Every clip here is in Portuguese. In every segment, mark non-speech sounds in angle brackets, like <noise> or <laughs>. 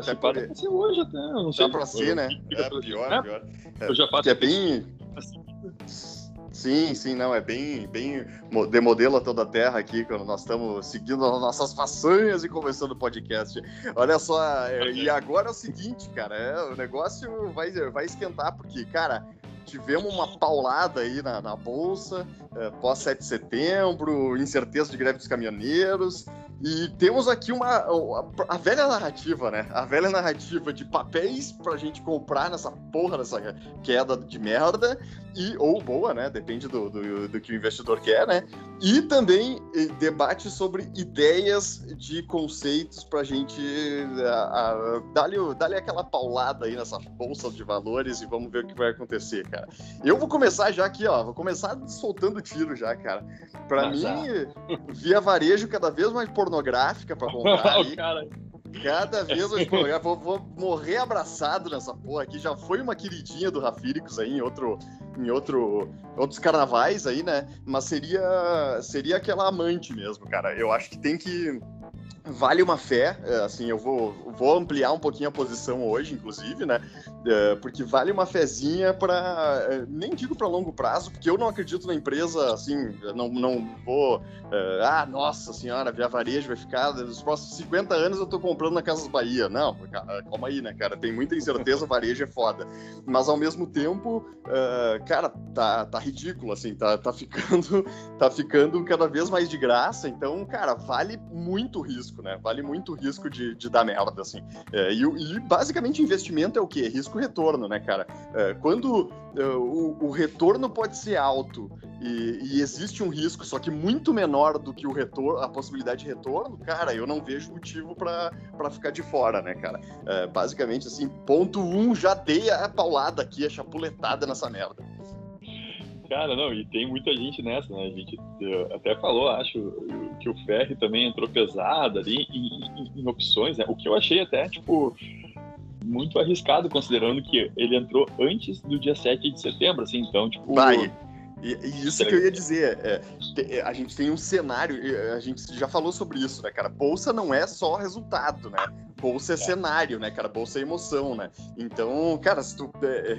Cara, até pode ser hoje até, não sei. Dá pra ser, né? É, pior, é, pior. Eu já faço... Que é bem... Sim, sim, não, é bem, bem de modelo a toda a terra aqui, quando nós estamos seguindo as nossas façanhas e começando o podcast. Olha só, é, e agora é o seguinte, cara, é, o negócio vai, vai esquentar, porque, cara, tivemos uma paulada aí na, na bolsa, é, pós 7 de setembro, incerteza de greve dos caminhoneiros, e temos aqui uma a, a, velha narrativa, né? A velha narrativa de papéis pra gente comprar nessa porra dessa queda de merda e ou boa, né? Depende do, do, do que o investidor quer, né? E também debate sobre ideias de conceitos pra gente dar-lhe dar aquela paulada aí nessa bolsa de valores e vamos ver o que vai acontecer, cara. Eu vou começar já aqui, ó. Vou começar soltando tiro já, cara. Pra mim, via varejo cada vez mais por pornográfica pra <laughs> comprar aí. Cada vez <laughs> pornográfica. Vou, vou, morrer abraçado nessa porra aqui. Já foi uma queridinha do Rafíricos aí em outro. Em outro, outros carnavais aí, né? Mas seria, seria aquela amante mesmo, cara. Eu acho que tem que vale uma fé, é, assim, eu vou, vou ampliar um pouquinho a posição hoje, inclusive, né? É, porque vale uma fezinha para é, nem digo para longo prazo, porque eu não acredito na empresa, assim, não, não vou, ah, nossa senhora, Via Varejo vai ficar, nos próximos 50 anos eu tô comprando na Casas Bahia. Não, calma aí, né, cara? Tem muita incerteza, <laughs> varejo é foda. Mas ao mesmo tempo, cara, tá, tá ridículo, assim, tá, tá ficando, <laughs> tá ficando cada vez mais de graça, então, cara, vale muito risco risco, né? Vale muito o risco de, de dar merda, assim. É, e, e, basicamente investimento é o quê? Risco-retorno, né, cara? É, quando é, o, o, retorno pode ser alto e, e, existe um risco, só que muito menor do que o retorno, a possibilidade de retorno, cara, eu não vejo motivo para ficar de fora, né, cara? É, basicamente, assim, ponto um, já dei a paulada aqui, a chapuletada nessa merda. Cara, não, e tem muita gente nessa, né? A gente até falou, acho, que o Ferri também entrou pesado ali em, em, em opções, né? O que eu achei até, tipo, muito arriscado, considerando que ele entrou antes do dia 7 de setembro, assim, então, tipo. Vai. E, e isso que eu ia dizer, é, é, a gente tem um cenário, a gente já falou sobre isso, né, cara? Bolsa não é só resultado, né? Bolsa é, é. cenário, né, cara? Bolsa é emoção, né? Então, cara, se tu é, é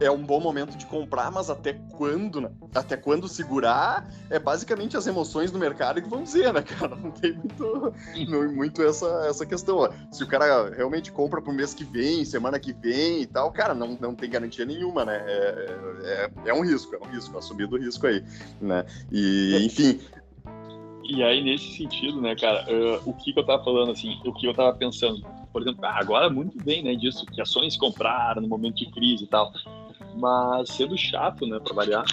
é um bom momento de comprar, mas até quando, né? até quando segurar, é basicamente as emoções do mercado que vão dizer, né, cara? Não tem muito, não, muito essa, essa questão. Ó. Se o cara realmente compra pro mês que vem, semana que vem e tal, cara, não, não tem garantia nenhuma, né? É, é, é um risco, é um risco, assumir do risco aí, né? E, enfim, e aí, nesse sentido, né, cara, uh, o que, que eu tava falando, assim, o que eu tava pensando, por exemplo, agora muito bem, né, disso, que ações compraram no momento de crise e tal. Mas sendo chato, né, pra variar,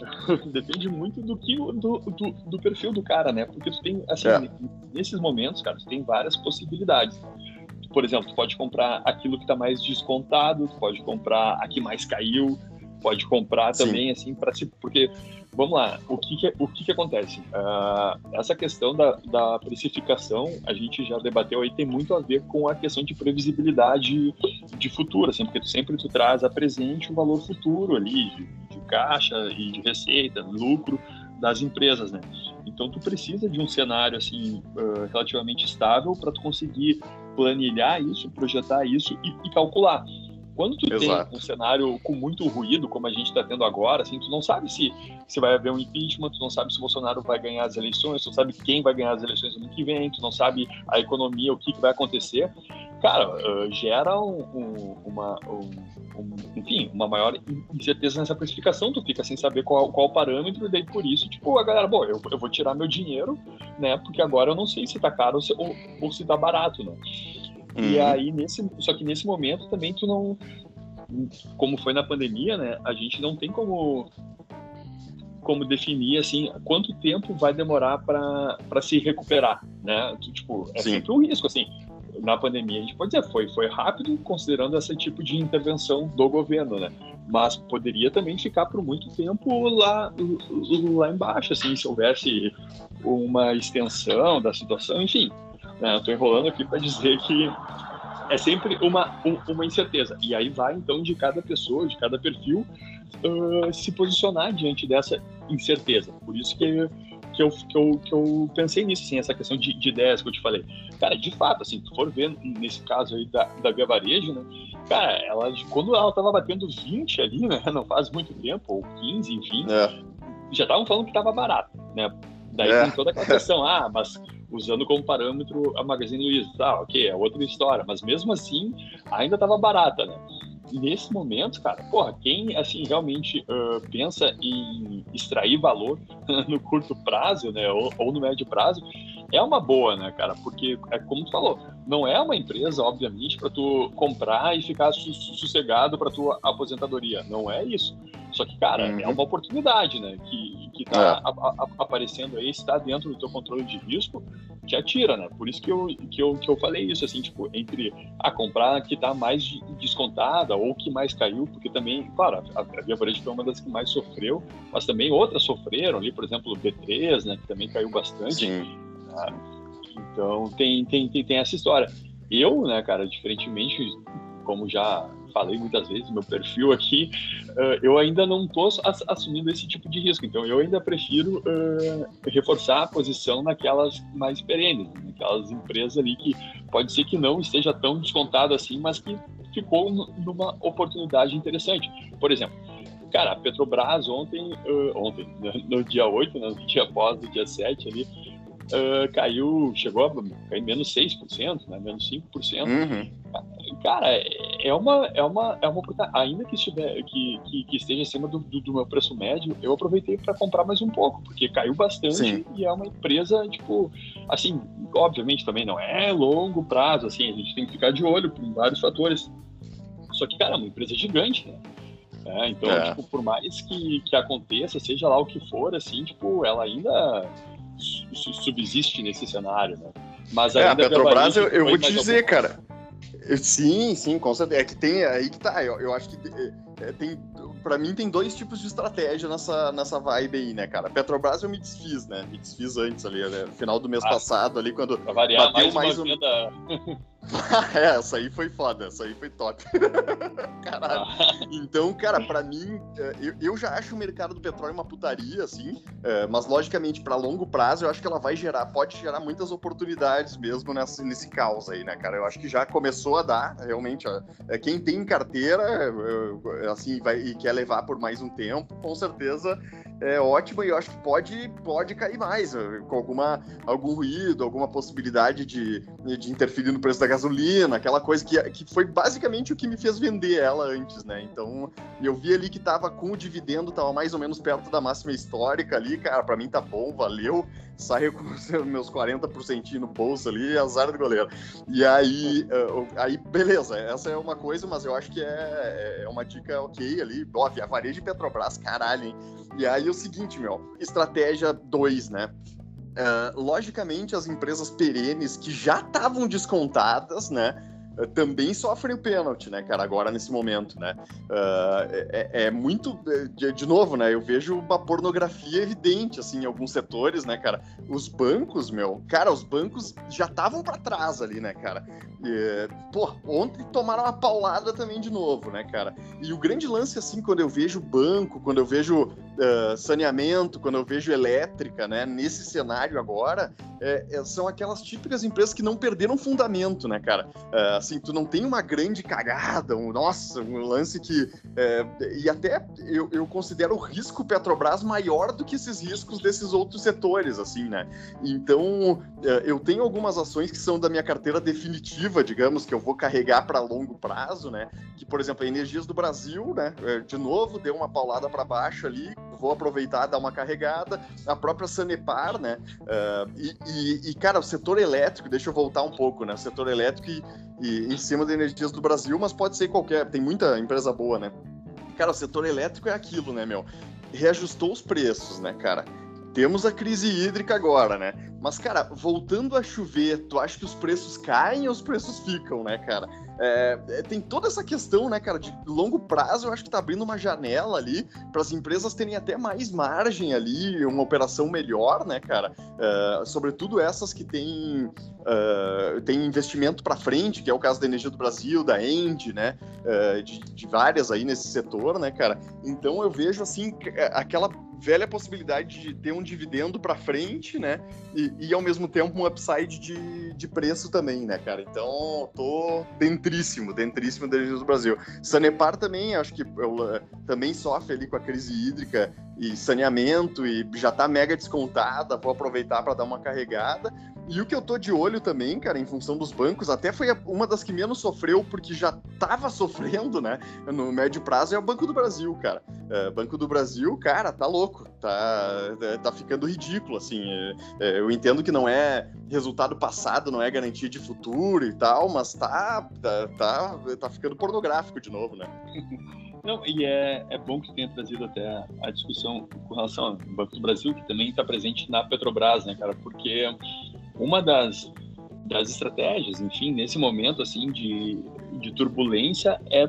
<laughs> depende muito do que do, do, do, perfil do cara, né? Porque tu tem, assim, é. nesses momentos, cara, tu tem várias possibilidades. Por exemplo, tu pode comprar aquilo que tá mais descontado, tu pode comprar a que mais caiu, pode comprar também, Sim. assim, para se. Porque, vamos lá, o que, que o que, que acontece? Uh, essa questão da, da precificação, a gente já debateu aí, tem muito a ver com a questão de previsibilidade de futuro, assim, porque tu sempre tu traz a presente o um valor futuro ali, de, de caixa e de receita, lucro das empresas, né? Então tu precisa de um cenário assim uh, relativamente estável para tu conseguir planilhar isso, projetar isso e, e calcular. Quando tu Exato. tem um cenário com muito ruído, como a gente está tendo agora, assim, tu não sabe se, se vai haver um impeachment, tu não sabe se o Bolsonaro vai ganhar as eleições, tu não sabe quem vai ganhar as eleições no ano que vem, tu não sabe a economia, o que, que vai acontecer. Cara, uh, gera um, um, uma, um, enfim, uma maior incerteza nessa precificação, tu fica sem saber qual, qual o parâmetro, e daí por isso, tipo, a galera, bom, eu, eu vou tirar meu dinheiro, né, porque agora eu não sei se tá caro ou se, ou, ou se tá barato, né. Uhum. E aí, nesse, só que nesse momento também tu não. Como foi na pandemia, né? A gente não tem como como definir assim quanto tempo vai demorar para se recuperar, né? Tipo, é Sim. sempre um risco assim. Na pandemia a gente pode dizer foi foi rápido considerando esse tipo de intervenção do governo, né? Mas poderia também ficar por muito tempo lá lá embaixo, assim, se houvesse uma extensão da situação, enfim. Né? Eu tô enrolando aqui para dizer que é sempre uma, um, uma incerteza. E aí vai, então, de cada pessoa, de cada perfil, uh, se posicionar diante dessa incerteza. Por isso que que eu, que eu, que eu pensei nisso, assim, essa questão de, de ideias que eu te falei. Cara, de fato, assim, tu for ver nesse caso aí da, da Via Varejo, né? Cara, ela, quando ela tava batendo 20 ali, né? <laughs> Não faz muito tempo, ou 15, enfim, é. já estavam falando que tava barato, né? Daí é. tem toda aquela questão, <laughs> ah, mas usando como parâmetro a Magazine Luiza, tá, ok, é outra história, mas mesmo assim ainda tava barata, né? nesse momento, cara, porra, quem assim realmente uh, pensa em extrair valor <laughs> no curto prazo, né, ou, ou, no médio prazo, é uma boa, né, cara? Porque é como tu falou, não é uma empresa, obviamente, para tu comprar e ficar sossegado para tua aposentadoria, não é isso. Só que, cara, uhum. é uma oportunidade, né? Que, que tá é. a, a, aparecendo aí, está dentro do teu controle de risco, te atira, né? Por isso que eu, que eu, que eu falei isso, assim, tipo, entre a comprar que tá mais descontada ou que mais caiu, porque também, claro, a, a Via Varejo foi uma das que mais sofreu, mas também outras sofreram ali, por exemplo, o B3, né? Que também caiu bastante. Sim. Né? Então, tem, tem, tem, tem essa história. Eu, né, cara, diferentemente, como já falei muitas vezes, meu perfil aqui, uh, eu ainda não estou assumindo esse tipo de risco. Então, eu ainda prefiro uh, reforçar a posição naquelas mais perenes, naquelas empresas ali que pode ser que não esteja tão descontado assim, mas que ficou numa oportunidade interessante. Por exemplo, cara, a Petrobras ontem, uh, ontem, no, dia 8, né, no dia após, do dia 7 ali, uh, caiu, chegou a cair menos 6%, né, menos 5%. Uhum. Cara, é uma, é uma, é uma ainda que, estiver, que, que, que esteja acima do, do, do, meu preço médio, eu aproveitei para comprar mais um pouco, porque caiu bastante Sim. e é uma empresa, tipo, assim, obviamente também não é longo prazo, assim, a gente tem que ficar de olho por vários fatores. Só que, cara, é uma empresa gigante, né? É, então, é. tipo, por mais que, que aconteça, seja lá o que for, assim, tipo, ela ainda subsiste nesse cenário, né? Mas é, a Petrobras, eu, eu vou te dizer, cara. Sim, sim, com certeza. É que tem aí que tá. Eu, eu acho que é, é tem. Pra mim, tem dois tipos de estratégia nessa, nessa vibe aí, né, cara? Petrobras eu me desfiz, né? Me desfiz antes ali, né? final do mês ah, passado, ali, quando. Pra variar, bateu mais, mais um. <laughs> É, <laughs> essa aí foi foda, essa aí foi top. <laughs> Caralho. Ah. Então, cara, para mim, é, eu, eu, já acho o mercado do petróleo uma putaria, assim, é, mas logicamente, para longo prazo, eu acho que ela vai gerar, pode gerar muitas oportunidades mesmo nessa, nesse caos aí, né, cara? Eu acho que já começou a dar, realmente. É, quem tem carteira, assim, vai, e quer levar por mais um tempo, com certeza é ótima e eu acho que pode, pode cair mais, com alguma, algum ruído, alguma possibilidade de, de interferir no preço da gasolina, aquela coisa que, que foi basicamente o que me fez vender ela antes, né? Então, eu vi ali que tava com o dividendo, tava mais ou menos perto da máxima histórica ali, cara, para mim tá bom, valeu. Saiu com <laughs> meus 40% no bolso ali, azar do goleiro. E aí, uh, aí, beleza, essa é uma coisa, mas eu acho que é, é uma dica ok ali. Ó, a varejo de Petrobras, caralho, hein? E aí o seguinte, meu, estratégia 2, né? Uh, logicamente, as empresas perenes que já estavam descontadas, né? Uh, também sofrem o pênalti, né, cara, agora nesse momento, né? Uh, é, é, muito. De, de, novo, né? Eu vejo uma pornografia evidente, assim, em alguns setores, né, cara? Os bancos, meu, cara, os bancos já estavam para trás ali, né, cara? E, pô, ontem tomaram uma paulada também de novo, né, cara? E o grande lance, assim, quando eu vejo banco, quando eu vejo uh, saneamento, quando eu vejo elétrica, né, nesse cenário agora, é, é, são aquelas típicas empresas que não perderam fundamento, né, cara? Uh, assim, tu não tem uma grande cagada, um, nossa, um lance que. Uh, e até eu, eu considero o risco Petrobras maior do que esses riscos desses outros setores, assim, né? Então, eu tenho algumas ações que são da minha carteira definitiva, digamos, que eu vou carregar para longo prazo, né? Que, por exemplo, a Energias do Brasil, né? De novo, deu uma paulada para baixo ali, vou aproveitar, dar uma carregada. A própria Sanepar, né? Uh, e, e, e, cara, o setor elétrico, deixa eu voltar um pouco, né? O setor elétrico e, e em cima de energias do Brasil, mas pode ser qualquer, tem muita empresa boa, né? Cara, o setor elétrico é aquilo, né, meu? Reajustou os preços, né, cara? Temos a crise hídrica agora, né? Mas, cara, voltando a chover, tu acha que os preços caem ou os preços ficam, né, cara? É, é, tem toda essa questão, né, cara, de longo prazo, eu acho que tá abrindo uma janela ali para as empresas terem até mais margem ali, uma operação melhor, né, cara? Uh, sobretudo essas que têm, uh, investimento para frente, que é o caso da Energia do Brasil, da End, né? Uh, de, de várias aí nesse setor, né, cara? Então eu vejo assim aquela velha possibilidade de ter um dividendo para frente, né? E, e, ao mesmo tempo um upside de, de preço também, né, cara? Então, tô dentríssimo, dentríssimo da do Brasil. Sanepar também, acho que eu, também sofre ali com a crise hídrica e saneamento e já tá mega descontada, vou aproveitar para dar uma carregada. E o que eu tô de olho também, cara, em função dos bancos, até foi uma das que menos sofreu, porque já tava <laughs> sofrendo, né, no médio prazo, é o Banco do Brasil, cara. É, Banco do Brasil, cara, tá louco, tá, é, tá ficando ridículo, assim. É, é, eu entendo que não é resultado passado, não é garantia de futuro e tal, mas tá, tá, tá, tá ficando pornográfico de novo, né? <laughs> Não, e é, é bom que tenha trazido até a discussão com relação ao Banco do Brasil, que também está presente na Petrobras, né, cara? Porque uma das, das estratégias, enfim, nesse momento assim de, de turbulência é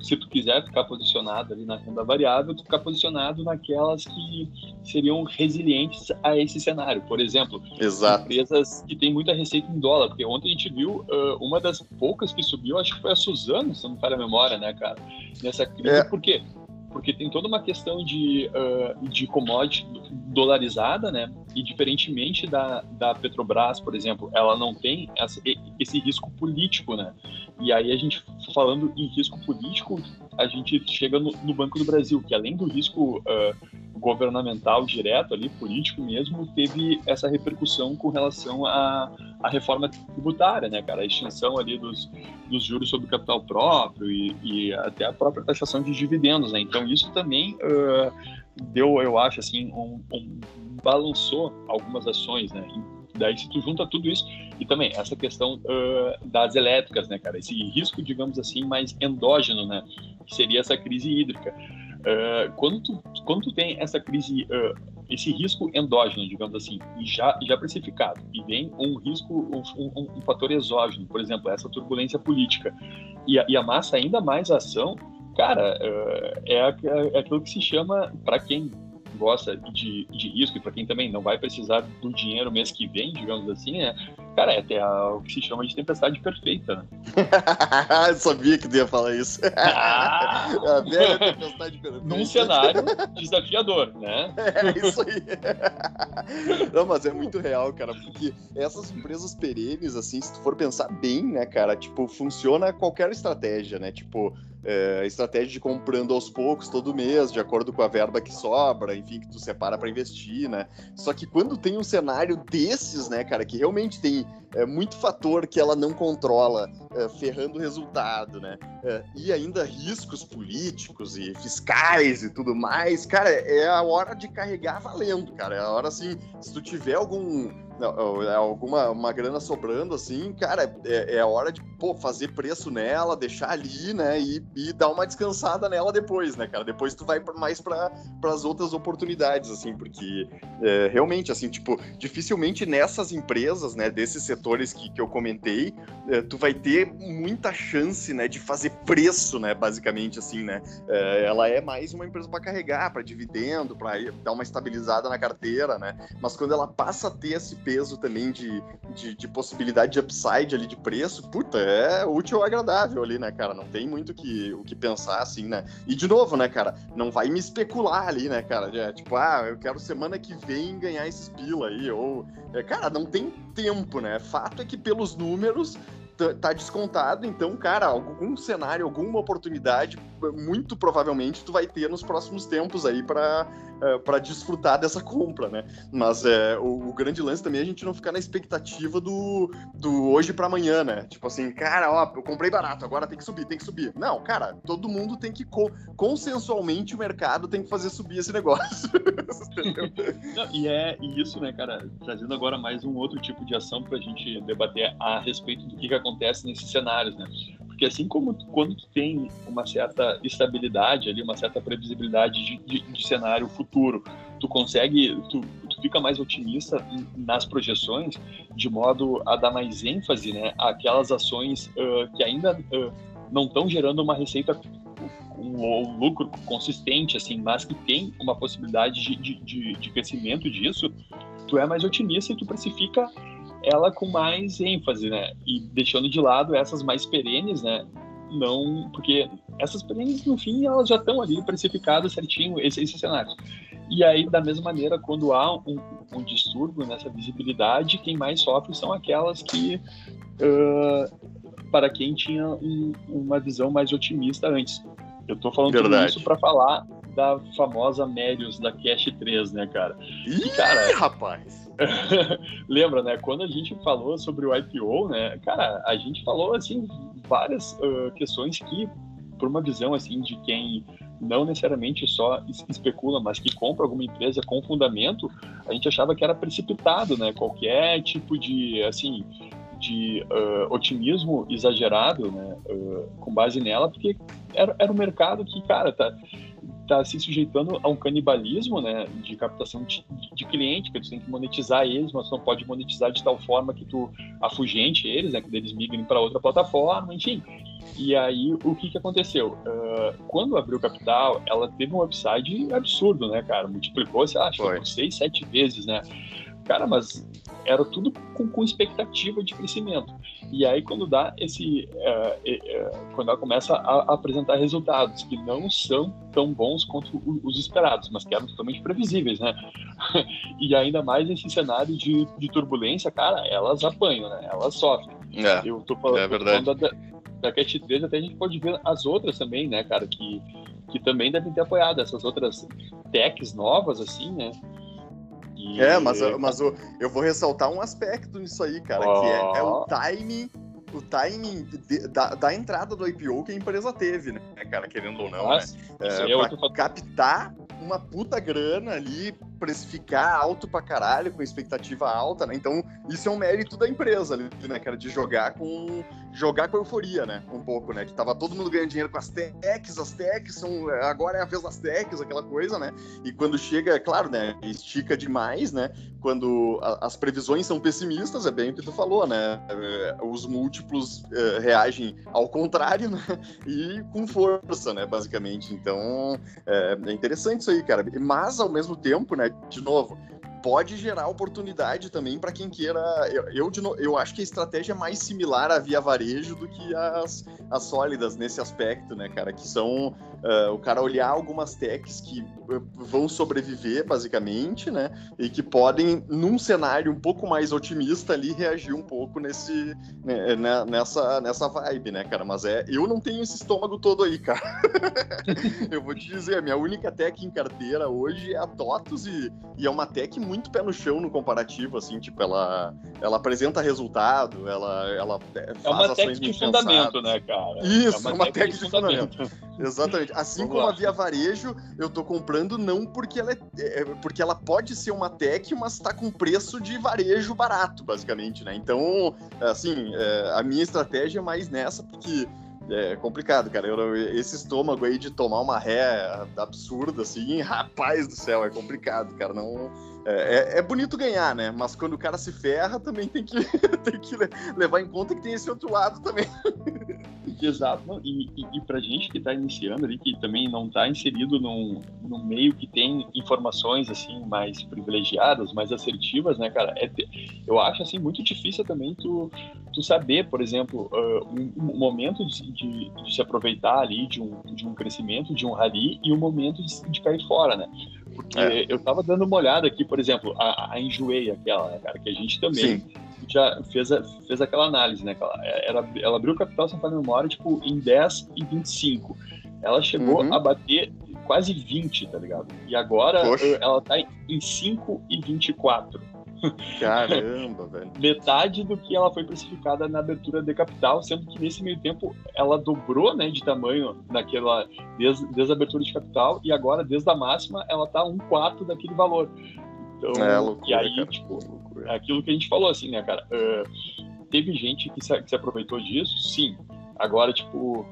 se tu quiser ficar posicionado ali na renda variável, tu ficar posicionado naquelas que seriam resilientes a esse cenário. Por exemplo, Exato. empresas que têm muita receita em dólar, porque ontem a gente viu uh, uma das poucas que subiu, acho que foi a Suzano, se não me falha a memória, né, cara? Nessa crise, é. por quê? porque tem toda uma questão de, uh, de commodity dolarizada, né? E diferentemente da, da Petrobras, por exemplo, ela não tem essa, esse risco político, né? E aí a gente, falando em risco político, a gente chega no, no Banco do Brasil, que além do risco uh, governamental direto ali, político mesmo, teve essa repercussão com relação à, à reforma tributária, né, cara? A extinção ali dos, dos juros sobre capital próprio e, e até a própria taxação de dividendos, né? Então isso também uh, deu, eu acho, assim, um, um balançou algumas ações, né? Daí se tu junta tudo isso e também essa questão uh, das elétricas, né, cara? Esse risco, digamos assim, mais endógeno, né? Que seria essa crise hídrica. Uh, quando, tu, quando tu tem essa crise, uh, esse risco endógeno, digamos assim, já, já precificado, e vem um risco, um, um, um fator exógeno, por exemplo, essa turbulência política, e, e amassa ainda mais a ação, cara, uh, é, é aquilo que se chama, para quem gosta de, de risco e para quem também não vai precisar do dinheiro mês que vem, digamos assim, é, cara, é até o que se chama de tempestade perfeita. Né? <laughs> Eu sabia que tu ia falar isso. <laughs> Ah! a velha tempestade perfeita. Num cenário desafiador, né? É isso aí. <laughs> Não, mas é muito real, cara, porque essas empresas perenes, assim, se tu for pensar bem, né, cara, tipo, funciona qualquer estratégia, né? Tipo, é, estratégia de comprando aos poucos todo mês, de acordo com a verba que sobra, enfim, que tu separa para investir, né? Só que quando tem um cenário desses, né, cara, que realmente tem é, muito fator que ela não controla, é, ferrando o resultado, né? É, e ainda riscos políticos e fiscais e tudo mais, cara, é a hora de carregar valendo, cara. É a hora, assim, se tu tiver algum alguma uma grana sobrando, assim, cara, é, é hora de pô, fazer preço nela, deixar ali, né, e, e dar uma descansada nela depois, né, cara? Depois tu vai mais para as outras oportunidades, assim, porque é, realmente, assim, tipo, dificilmente nessas empresas, né, desses setores que, que eu comentei, é, tu vai ter muita chance, né, de fazer preço, né, basicamente, assim, né? É, ela é mais uma empresa para carregar, para dividendo, para dar uma estabilizada na carteira, né? Mas quando ela passa a ter esse peso também de, de, de, possibilidade de upside ali de preço, puta, é útil ou agradável ali, né, cara? Não tem muito que, o que pensar, assim, né? E de novo, né, cara, não vai me especular ali, né, cara? É, tipo, ah, eu quero semana que vem ganhar esses pila aí, ou... É, cara, não tem tempo, né? Fato é que pelos números tá descontado, então, cara, algum cenário, alguma oportunidade, muito provavelmente tu vai ter nos próximos tempos aí para uh, para desfrutar dessa compra, né? Mas é, o, o, grande lance também é a gente não ficar na expectativa do, do hoje para amanhã, né? Tipo assim, cara, ó, eu comprei barato, agora tem que subir, tem que subir. Não, cara, todo mundo tem que consensualmente o mercado tem que fazer subir esse negócio. <laughs> não, e é isso, né, cara? Trazendo agora mais um outro tipo de ação para a gente debater a respeito do que, que acontece nesses cenários, né? Porque assim como quando tu tem uma certa estabilidade ali, uma certa previsibilidade de, de, de cenário futuro, tu consegue, tu, tu fica mais otimista nas projeções, de modo a dar mais ênfase, né, àquelas ações uh, que ainda uh, não estão gerando uma receita um, lucro consistente, assim, mas que tem uma possibilidade de, de, de, crescimento disso, tu é mais otimista e tu precifica ela com mais ênfase, né? E deixando de lado essas mais perenes, né? Não, porque essas perenes, no fim, elas já estão ali precificadas certinho, esses, esses cenários. E aí, da mesma maneira, quando há um, um distúrbio nessa visibilidade, quem mais sofre são aquelas que, uh, para quem tinha um, uma visão mais otimista antes. Eu estou falando Verdade. tudo isso para falar da famosa Melius da Cash 3, né, cara? Ih, cara, rapaz! <laughs> Lembra, né? Quando a gente falou sobre o IPO, né? Cara, a gente falou, assim, várias uh, questões que, por uma visão, assim, de quem não necessariamente só especula, mas que compra alguma empresa com fundamento, a gente achava que era precipitado, né? Qualquer tipo de, assim, de uh, otimismo exagerado, né? Uh, com base nela, porque era, era um mercado que, cara, tá, tá se sujeitando a um canibalismo, né? De captação de, de cliente, que tu tem que monetizar eles, mas tu não pode monetizar de tal forma que tu afugente eles, né? Que eles migrem para outra plataforma, enfim. E aí, o que que aconteceu? Uh, quando abriu capital, ela teve um upside absurdo, né, cara? Multiplicou, sei lá, acho que por seis, sete vezes, né? Cara, mas era tudo com, com, expectativa de crescimento. E aí, quando dá esse. Uh, uh, quando ela começa a, a, apresentar resultados que não são tão bons quanto os esperados, mas que eram totalmente previsíveis, né? <laughs> e ainda mais nesse cenário de, de turbulência, cara, elas apanham, né? Elas sofrem. É, Eu tô falando, é verdade. Tô falando da, da Cat 3, até a gente pode ver as outras também, né, cara, que, que também devem ter apoiado essas outras techs novas, assim, né? E... É, mas, mas eu, eu vou ressaltar um aspecto nisso aí, cara, oh. que é, é, o timing. O timing de, da, da, entrada do IPO que a empresa teve, né, cara, querendo ou não, Nossa, né? É, pra captar uma puta grana ali, precificar alto pra caralho, com expectativa alta, né? Então, isso é um mérito da empresa ali, né, cara? De jogar com. Jogar com euforia, né? Um pouco, né? Que tava todo mundo ganhando dinheiro com as techs, as techs são. Agora é a vez das techs, aquela coisa, né? E quando chega, é claro, né? Estica demais, né? Quando a, as previsões são pessimistas, é bem o que tu falou, né? É, os múltiplos uh, reagem ao contrário, <laughs> né? E com força, né? Basicamente. Então, é, é interessante isso aí, cara. Mas, ao mesmo tempo, né? de novo, pode gerar oportunidade também para quem queira. Eu, eu, eu, acho que a estratégia é mais similar à via varejo do que as, as sólidas nesse aspecto, né, cara? Que são uh, o cara olhar algumas techs que uh, vão sobreviver, basicamente, né? E que podem, num cenário um pouco mais otimista ali, reagir um pouco nesse, né, né nessa, nessa vibe, né, cara? Mas é, eu não tenho esse estômago todo aí, cara. <laughs> eu vou te dizer, a minha única tech em carteira hoje é a TOTUS e, e é uma tech muito pé no chão no comparativo, assim, tipo, ela, ela apresenta resultado, ela, ela é, faz é uma ações de fundamento, né, cara? Isso, é uma, de, de fundamento. fundamento. Exatamente. Assim Vamos como lá. a Via Varejo, eu tô comprando não porque ela é, é porque ela pode ser uma tech, mas tá com preço de varejo barato, basicamente, né? Então, assim, é, a minha estratégia é mais nessa, porque é complicado, cara. Eu, esse estômago aí de tomar uma ré absurda, assim, <laughs> rapaz do céu, é complicado, cara. Não, é, é, é, bonito ganhar, né? Mas quando o cara se ferra, também tem que, <laughs> tem que levar em conta que tem esse outro lado também. <laughs> Exato. E, e, e pra gente que tá iniciando ali, que também não tá inserido num, num meio que tem informações, assim, mais privilegiadas, mais assertivas, né, cara? É, eu acho, assim, muito difícil também tu, tu saber, por exemplo, uh, um, um, momento de, de, de, se aproveitar ali de um, de um crescimento, de um rally, e um momento de, de cair fora, né? Porque é. eu tava dando uma olhada aqui, por exemplo, a, a Enjoei, aquela, né, cara, que a gente também Sim. já fez, a, fez aquela análise, né? Ela, ela, ela abriu o capital, sem fazer memória, tipo, em 10 e 25. Ela chegou uhum. a bater quase 20, tá ligado? E agora Poxa. ela tá em 5 e 24. Caramba, velho. Metade do que ela foi precificada na abertura de capital, sendo que nesse meio tempo ela dobrou né, de tamanho naquela, desde, desde a abertura de capital e agora, desde a máxima, ela tá um quarto daquele valor. Então, é, loucura, e aí, cara. tipo, loucura. aquilo que a gente falou, assim, né, cara? Uh, teve gente que se, que se aproveitou disso, sim. Agora, tipo,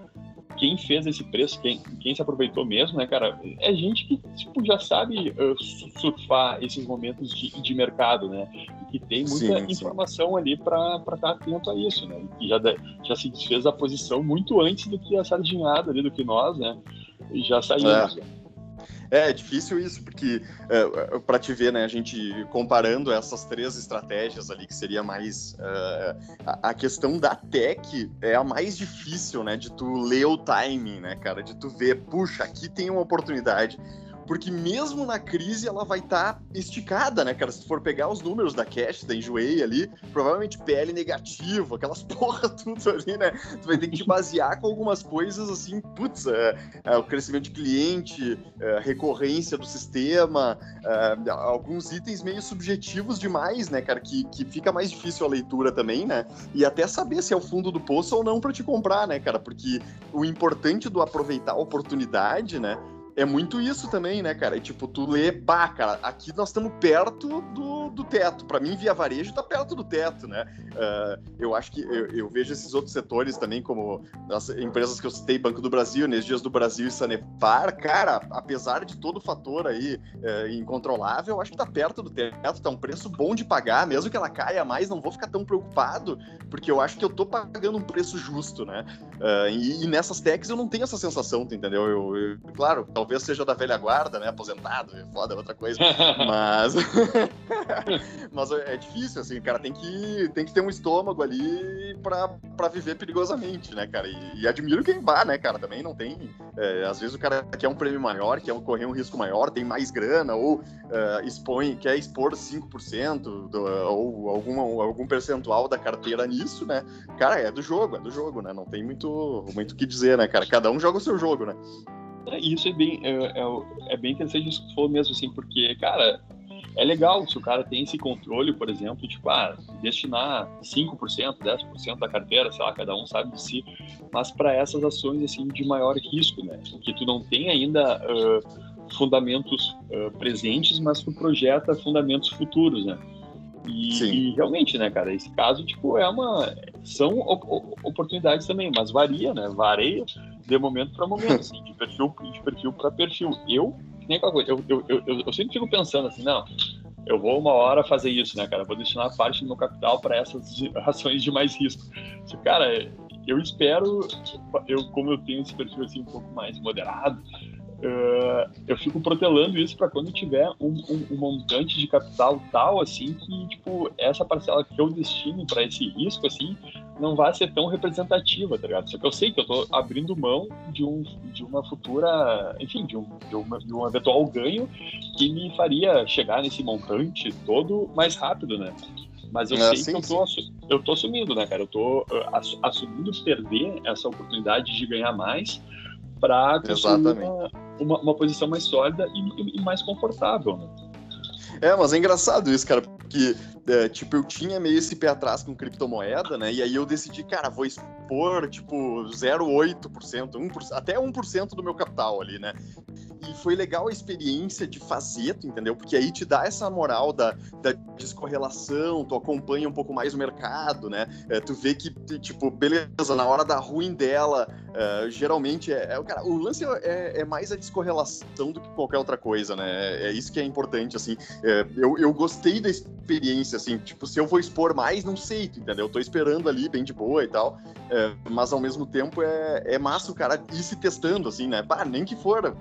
quem fez esse preço, quem, quem se aproveitou mesmo, né, cara, é gente que tipo, já sabe uh, surfar esses momentos de, de mercado, né? E que tem muita sim, informação sim. ali para estar atento a isso, né? E já, já se desfez a posição muito antes do que a sardinhada ali, do que nós, né? E já saiu. É. É, é difícil isso, porque é, é para te ver, né, a gente comparando essas três estratégias ali, que seria mais. Uh, a, a, questão da tech é a mais difícil, né, de tu ler o timing, né, cara, de tu ver, puxa, aqui tem uma oportunidade porque mesmo na crise ela vai estar tá esticada, né, cara? Se tu for pegar os números da Cash, da Enjoei ali, provavelmente PL negativo, aquelas <laughs> porra tudo ali, né? Tu vai ter que te basear com algumas coisas assim, putz, é, é, o crescimento de cliente, é, recorrência do sistema, é, alguns itens meio subjetivos demais, né, cara? Que, que fica mais difícil a leitura também, né? E até saber se é o fundo do poço ou não para te comprar, né, cara? Porque o importante do aproveitar a oportunidade, né? É muito isso também, né, cara? É tipo, tu lê, pá, cara, aqui nós estamos perto do, do teto. Para mim, via varejo tá perto do teto, né? Uh, eu acho que eu, eu, vejo esses outros setores também, como as empresas que eu citei, Banco do Brasil, Energias do Brasil e Sanepar, cara, apesar de todo o fator aí uh, incontrolável, eu acho que tá perto do teto, tá um preço bom de pagar, mesmo que ela caia mais, não vou ficar tão preocupado, porque eu acho que eu tô pagando um preço justo, né? Uh, e, e, nessas techs eu não tenho essa sensação, entendeu? Eu, eu claro, talvez talvez seja da velha guarda, né? Aposentado, é foda, é outra coisa. <laughs> Mas. <laughs> Mas é difícil, assim, cara. Tem que, tem que ter um estômago ali pra, pra viver perigosamente, né, cara? E, e admiro quem vá, né, cara? Também não tem. É, às vezes o cara quer um prêmio maior, quer correr um risco maior, tem mais grana, ou uh, expõe, quer expor 5% do, ou algum, algum percentual da carteira nisso, né? Cara, é do jogo, é do jogo, né? Não tem muito o muito que dizer, né, cara? Cada um joga o seu jogo, né? É, isso é bem, é, é, é, bem interessante isso que tu falou mesmo, assim, porque, cara, é legal se o cara tem esse controle, por exemplo, tipo, ah, destinar 5%, 10% da carteira, sei lá, cada um sabe de si, mas para essas ações, assim, de maior risco, né? Que tu não tem ainda uh, fundamentos uh, presentes, mas tu projeta fundamentos futuros, né? E, e, realmente, né, cara, esse caso, tipo, é uma. São oportunidades também, mas varia, né? Varia de momento para momento, assim, de perfil, de perfil para perfil. Eu, nem aquela coisa, eu, eu, eu, eu, sempre fico pensando assim, não, eu vou uma hora fazer isso, né, cara? Vou destinar parte do meu capital para essas <laughs> ações de mais risco. Cara, eu espero, eu como eu tenho esse perfil assim um pouco mais moderado, Uh, eu fico protelando isso para quando tiver um, um, um, montante de capital tal assim que tipo essa parcela que eu destino para esse risco assim não vai ser tão representativa, tá ligado? Só que eu sei que eu tô abrindo mão de, um, de uma futura, enfim, de um, de, uma, de um eventual ganho que me faria chegar nesse montante todo mais rápido, né? Mas eu é, sei sim, que eu tô, eu tô assumindo, né, cara? Eu tô assumindo perder essa oportunidade de ganhar mais para construir uma, uma, uma, posição mais sólida e, e mais confortável, né? É, mas é engraçado isso, cara, porque, é, tipo, eu tinha meio esse pé atrás com criptomoeda, né? E aí eu decidi, cara, vou expor, tipo, 0,8%, 1%, até 1% do meu capital ali, né? E foi legal a experiência de fazer, tu entendeu? Porque aí te dá essa moral da, da descorrelação, tu acompanha um pouco mais o mercado, né? É, tu vê que, tipo, beleza, na hora da ruim dela, é, geralmente é, é, cara, o lance é, é, mais a descorrelação do que qualquer outra coisa, né? É, é isso que é importante, assim. É, eu, eu gostei da experiência, assim, tipo, se eu vou expor mais, não sei, entendeu? Eu tô esperando ali, bem de boa e tal, mas ao mesmo tempo é, é massa o cara ir se testando, assim, né? Bah, nem que for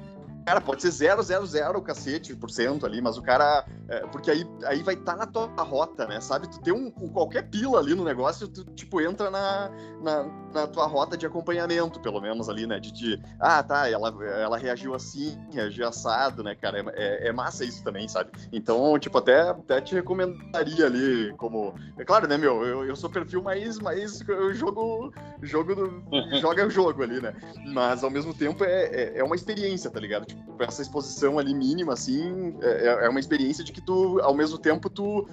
Cara, pode ser 000 o cacete por cento ali, mas o cara. É, porque aí, aí vai estar tá na tua rota, né? Sabe? Tu tem um, um, qualquer pila ali no negócio, tu, tipo, entra na, na, na, tua rota de acompanhamento, pelo menos ali, né? De, de ah, tá, ela, ela reagiu assim, reagiu assado, né, cara? É, é, é, massa isso também, sabe? Então, tipo, até, até te recomendaria ali como. É claro, né, meu? Eu, eu sou perfil mais, mais eu jogo. jogo do, <laughs> joga o jogo ali, né? Mas ao mesmo tempo é, é, é uma experiência, tá ligado? tipo, essa exposição ali mínima, assim, é, é, é uma experiência de que tu, ao mesmo tempo, tu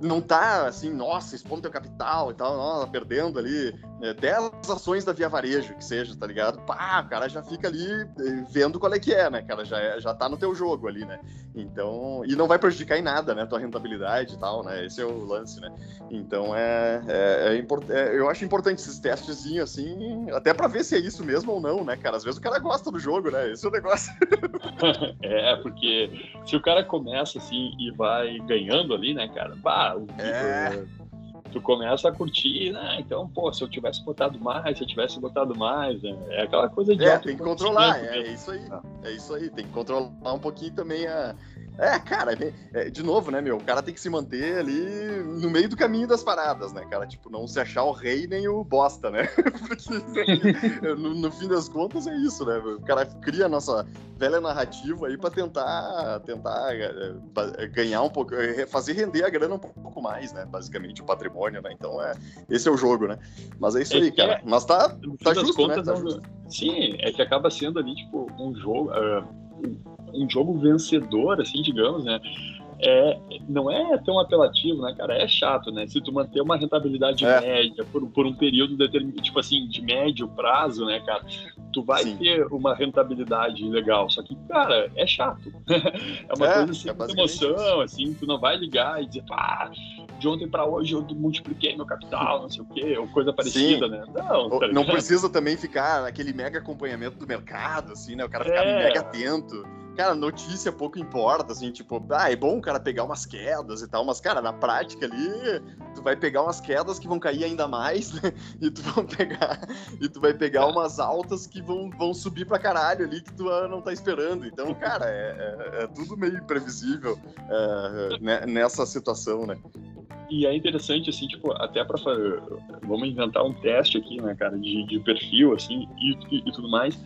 não tá assim, nossa, expondo teu capital e tal, nossa, perdendo ali é, 10 ações da Via Varejo, que seja, tá ligado? Pá, o cara já fica ali eh, vendo qual é que é, né, cara? Já, é, já tá no teu jogo ali, né? Então, e não vai prejudicar em nada, né? Tua rentabilidade e tal, né? Esse é o lance, né? Então, é, é, é, import, é eu acho importante esses testezinhos, assim, até pra ver se é isso mesmo ou não, né, cara? Às vezes o cara gosta do jogo, né? Esse é o negócio. <laughs> <laughs> é, porque se o cara começa, assim, e vai ganhando ali, né, cara? Bah, o... É tu começa a curtir, né? Então, pô, se eu tivesse botado mais, se eu tivesse botado mais, né? é aquela coisa de. É, tem que controlar, é, é, isso aí. Ah. É isso aí, tem que controlar um pouquinho também a, é, cara, é, de novo, né, meu? O cara tem que se manter ali no meio do caminho das paradas, né, cara? Tipo, não se achar o rei nem o bosta, né? <laughs> Porque no, no, fim das contas é isso, né? O cara cria a nossa velha narrativa aí pra tentar, tentar é, ganhar um pouco, é, fazer render a grana um pouco mais, né? Basicamente, o patrimônio, né? Então, é, esse é o jogo, né? Mas é isso é aí, cara. É, Mas tá, tá justo, né? Tá justo. Sim, é que acaba sendo ali, tipo, um jogo. Uh um jogo vencedor, assim, digamos, né? É, não é tão apelativo, né, cara? É chato, né? Se tu manter uma rentabilidade é. média por, por um período determinado, tipo assim, de médio prazo, né, cara? Tu vai Sim. ter uma rentabilidade legal. Só que, cara, é chato. <laughs> é uma é, coisa assim, é emoção, isso. assim, tu não vai ligar e dizer, pá, de ontem para hoje eu multipliquei meu capital, não sei o quê, ou coisa parecida, Sim. né? Não, tá não precisa também ficar naquele mega acompanhamento do mercado, assim, né? O cara ficar é. mega atento cara, notícia pouco importa, assim, tipo, ah, é bom o cara pegar umas quedas e tal, mas, cara, na prática ali, tu vai pegar umas quedas que vão cair ainda mais, <laughs> né? E tu vai pegar, e tu vai pegar umas altas que vão, vão subir pra caralho ali que tu ah, não tá esperando. Então, cara, é, é, é tudo meio imprevisível é, né, nessa situação, né? E é interessante, assim, tipo, até pra vamos inventar um teste aqui, né, cara, de, de perfil, assim, e, e, e tudo mais,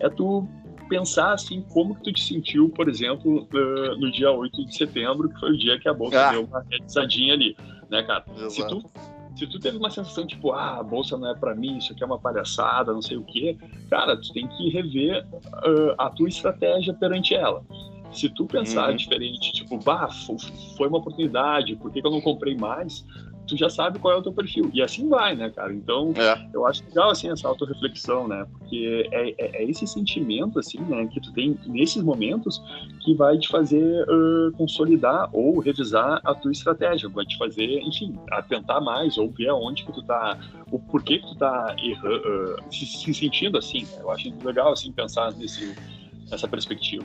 é tu pensar assim como que tu te sentiu, por exemplo, uh, no dia 8 de setembro, que foi o dia que a bolsa ah. deu uma realizadinha ali, né, cara? Se tu, se tu teve uma sensação tipo, ah, a bolsa não é para mim, isso aqui é uma palhaçada, não sei o quê, cara, tu tem que rever uh, a tua estratégia perante ela. Se tu pensar uhum. diferente, tipo, bah, foi uma oportunidade, por que, que eu não comprei mais? Tu já sabe qual é o teu perfil. E assim vai, né, cara? Então, é. eu acho legal, assim, essa autorreflexão, né? Porque é, é, é, esse sentimento, assim, né, que tu tem nesses momentos que vai te fazer uh, consolidar ou revisar a tua estratégia, vai te fazer, enfim, atentar mais ou ver aonde que tu tá, o porquê que tu tá errando, uh, se, se, sentindo assim. Né? Eu acho legal, assim, pensar nesse, nessa perspectiva.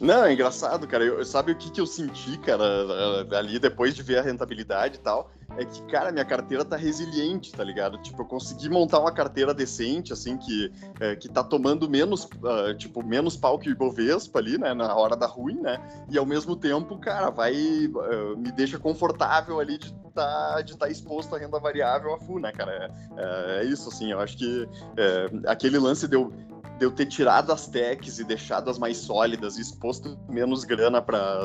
Não, é engraçado, cara. Eu, sabe o que, que eu senti, cara, ali depois de ver a rentabilidade e tal? é que, cara, minha carteira tá resiliente, tá ligado? Tipo, eu consegui montar uma carteira decente, assim, que, é, que tá tomando menos, uh, tipo, menos pau que o Ibovespa ali, né, na hora da ruim, né? E ao mesmo tempo, cara, vai, uh, me deixa confortável ali de tá, de tá exposto à renda variável a full, né, cara? É, é, é isso, assim, eu acho que é, aquele lance deu de eu ter tirado as techs e deixado as mais sólidas e exposto menos grana para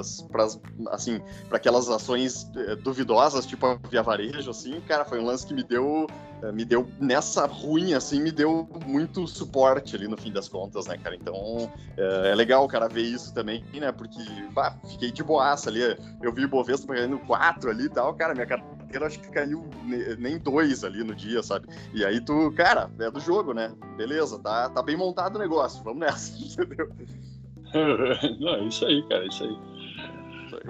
assim, para aquelas ações eh, duvidosas, tipo a Via Varejo, assim, cara, foi um lance que me deu eh, me deu nessa ruim assim, me deu muito suporte ali no fim das contas, né, cara? Então, é, é legal o cara ver isso também, né? Porque, bah, fiquei de boaça ali, eu vi o Bovespa caindo 4 ali e tal, cara, minha acho que caiu nem dois ali no dia, sabe? E aí tu, cara, é do jogo, né? Beleza, tá, tá bem montado o negócio, vamos nessa, <laughs> entendeu? <laughs> Não, é isso aí, cara, é isso aí.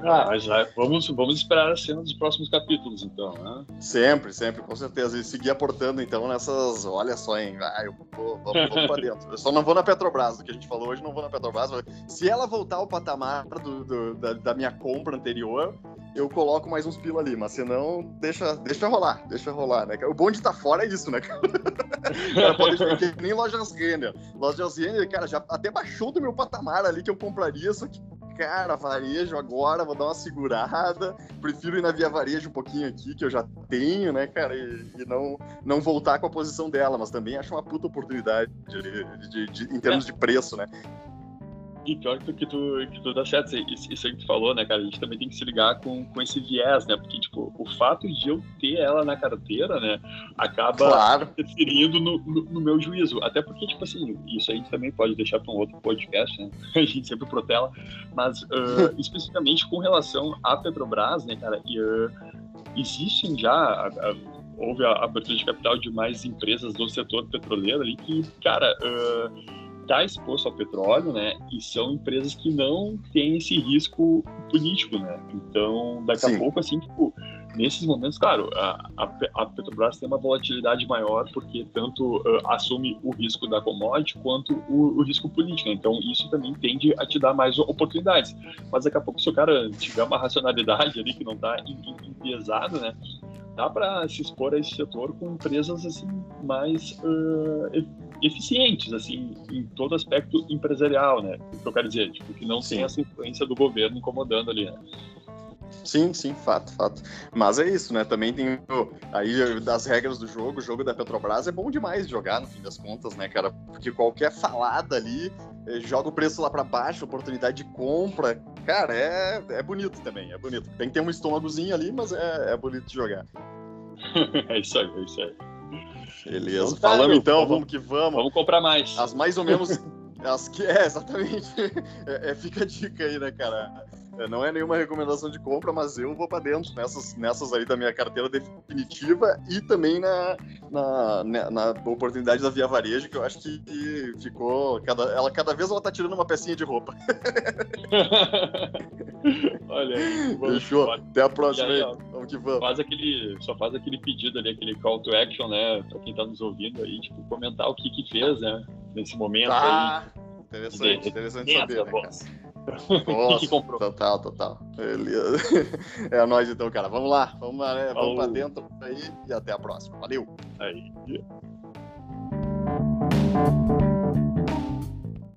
Ah, mas vamos, vamos esperar a cena dos próximos capítulos, então, né? Sempre, sempre, com certeza. E seguir aportando, então, nessas. Olha só, hein? Ah, eu vou, vamos, vamos pra <laughs> dentro. Eu só não vou na Petrobras, do que a gente falou hoje, não vou na Petrobras. Se ela voltar ao patamar do, do da, da, minha compra anterior, eu coloco mais uns pila ali, mas senão, deixa, deixa rolar, deixa rolar, né? O bom de estar tá fora é isso, né? cara <laughs> pode que nem lojas Renner. Lojas Renner, cara, já até baixou do meu patamar ali que eu compraria, só que cara, varejo agora, vou dar uma segurada. Prefiro ir na Via Varejo um pouquinho aqui, que eu já tenho, né, cara, e, e não, não voltar com a posição dela, mas também acho uma puta oportunidade de, de, de, em termos de preço, né? E pior que tu, que tu, que tu dá certo, isso, isso aí que tu falou, né, cara? A gente também tem que se ligar com, com esse viés, né? Porque, tipo, o fato de eu ter ela na carteira, né, acaba claro. interferindo no, no, no, meu juízo. Até porque, tipo assim, isso a gente também pode deixar para um outro podcast, né? <laughs> A gente sempre protela. Mas, uh, <laughs> especificamente com relação à Petrobras, né, cara, e, uh, existem já. Uh, houve a abertura de capital de mais empresas do setor petroleiro ali que, cara, está exposto ao petróleo, né? E são empresas que não têm esse risco político, né? Então, daqui Sim. a pouco, assim, tipo, nesses momentos, claro, a, a, Petrobras tem uma volatilidade maior porque tanto uh, assume o risco da commodity quanto o, o, risco político. Então, isso também tende a te dar mais oportunidades. Mas daqui a pouco, se o cara tiver uma racionalidade ali que não está enviesado, né? Dá para se expor a esse setor com empresas assim mais uh, eficientes, assim, em todo aspecto empresarial, né? O que eu quero dizer, tipo, que não Sim. tem essa influência do governo incomodando ali, né? Sim, sim, fato, fato. Mas é isso, né? Também tem aí das regras do jogo, o jogo da Petrobras é bom demais de jogar, no fim das contas, né, cara? Porque qualquer falada ali eh, joga o preço lá para baixo, oportunidade de compra. Cara, é, é bonito também, é bonito. Tem que ter um estômagozinho ali, mas é, é bonito de jogar. <laughs> é isso aí, é isso aí. Beleza. Então, tá, Falamos então, vamos, vamos que vamos. Vamos comprar mais. As mais ou menos. as que, é, exatamente. <laughs> É, é, fica a dica aí, né, cara? É, não é nenhuma recomendação de compra, mas eu vou para dentro nessas, nessas aí da minha carteira definitiva e também na, na, né, na, oportunidade da Via Varejo, que eu acho que ficou. Cada, ela, cada vez ela tá tirando uma pecinha de roupa. <laughs> <laughs> Olha aí. Fechou. Até a próxima aí. aí. Vamos que vamos. Faz aquele, só faz aquele pedido ali, aquele call to action, né? Pra quem tá nos ouvindo aí, tipo, comentar o que que fez, né? Nesse momento tá. aí. Interessante, de, interessante saber, né, <laughs> Nossa, que comprou. Total, total. Beleza. <laughs> É nóis então, cara. Vamos lá. Vamos, lá, né? Vamos pra dentro aí e até a próxima. Valeu. Aí.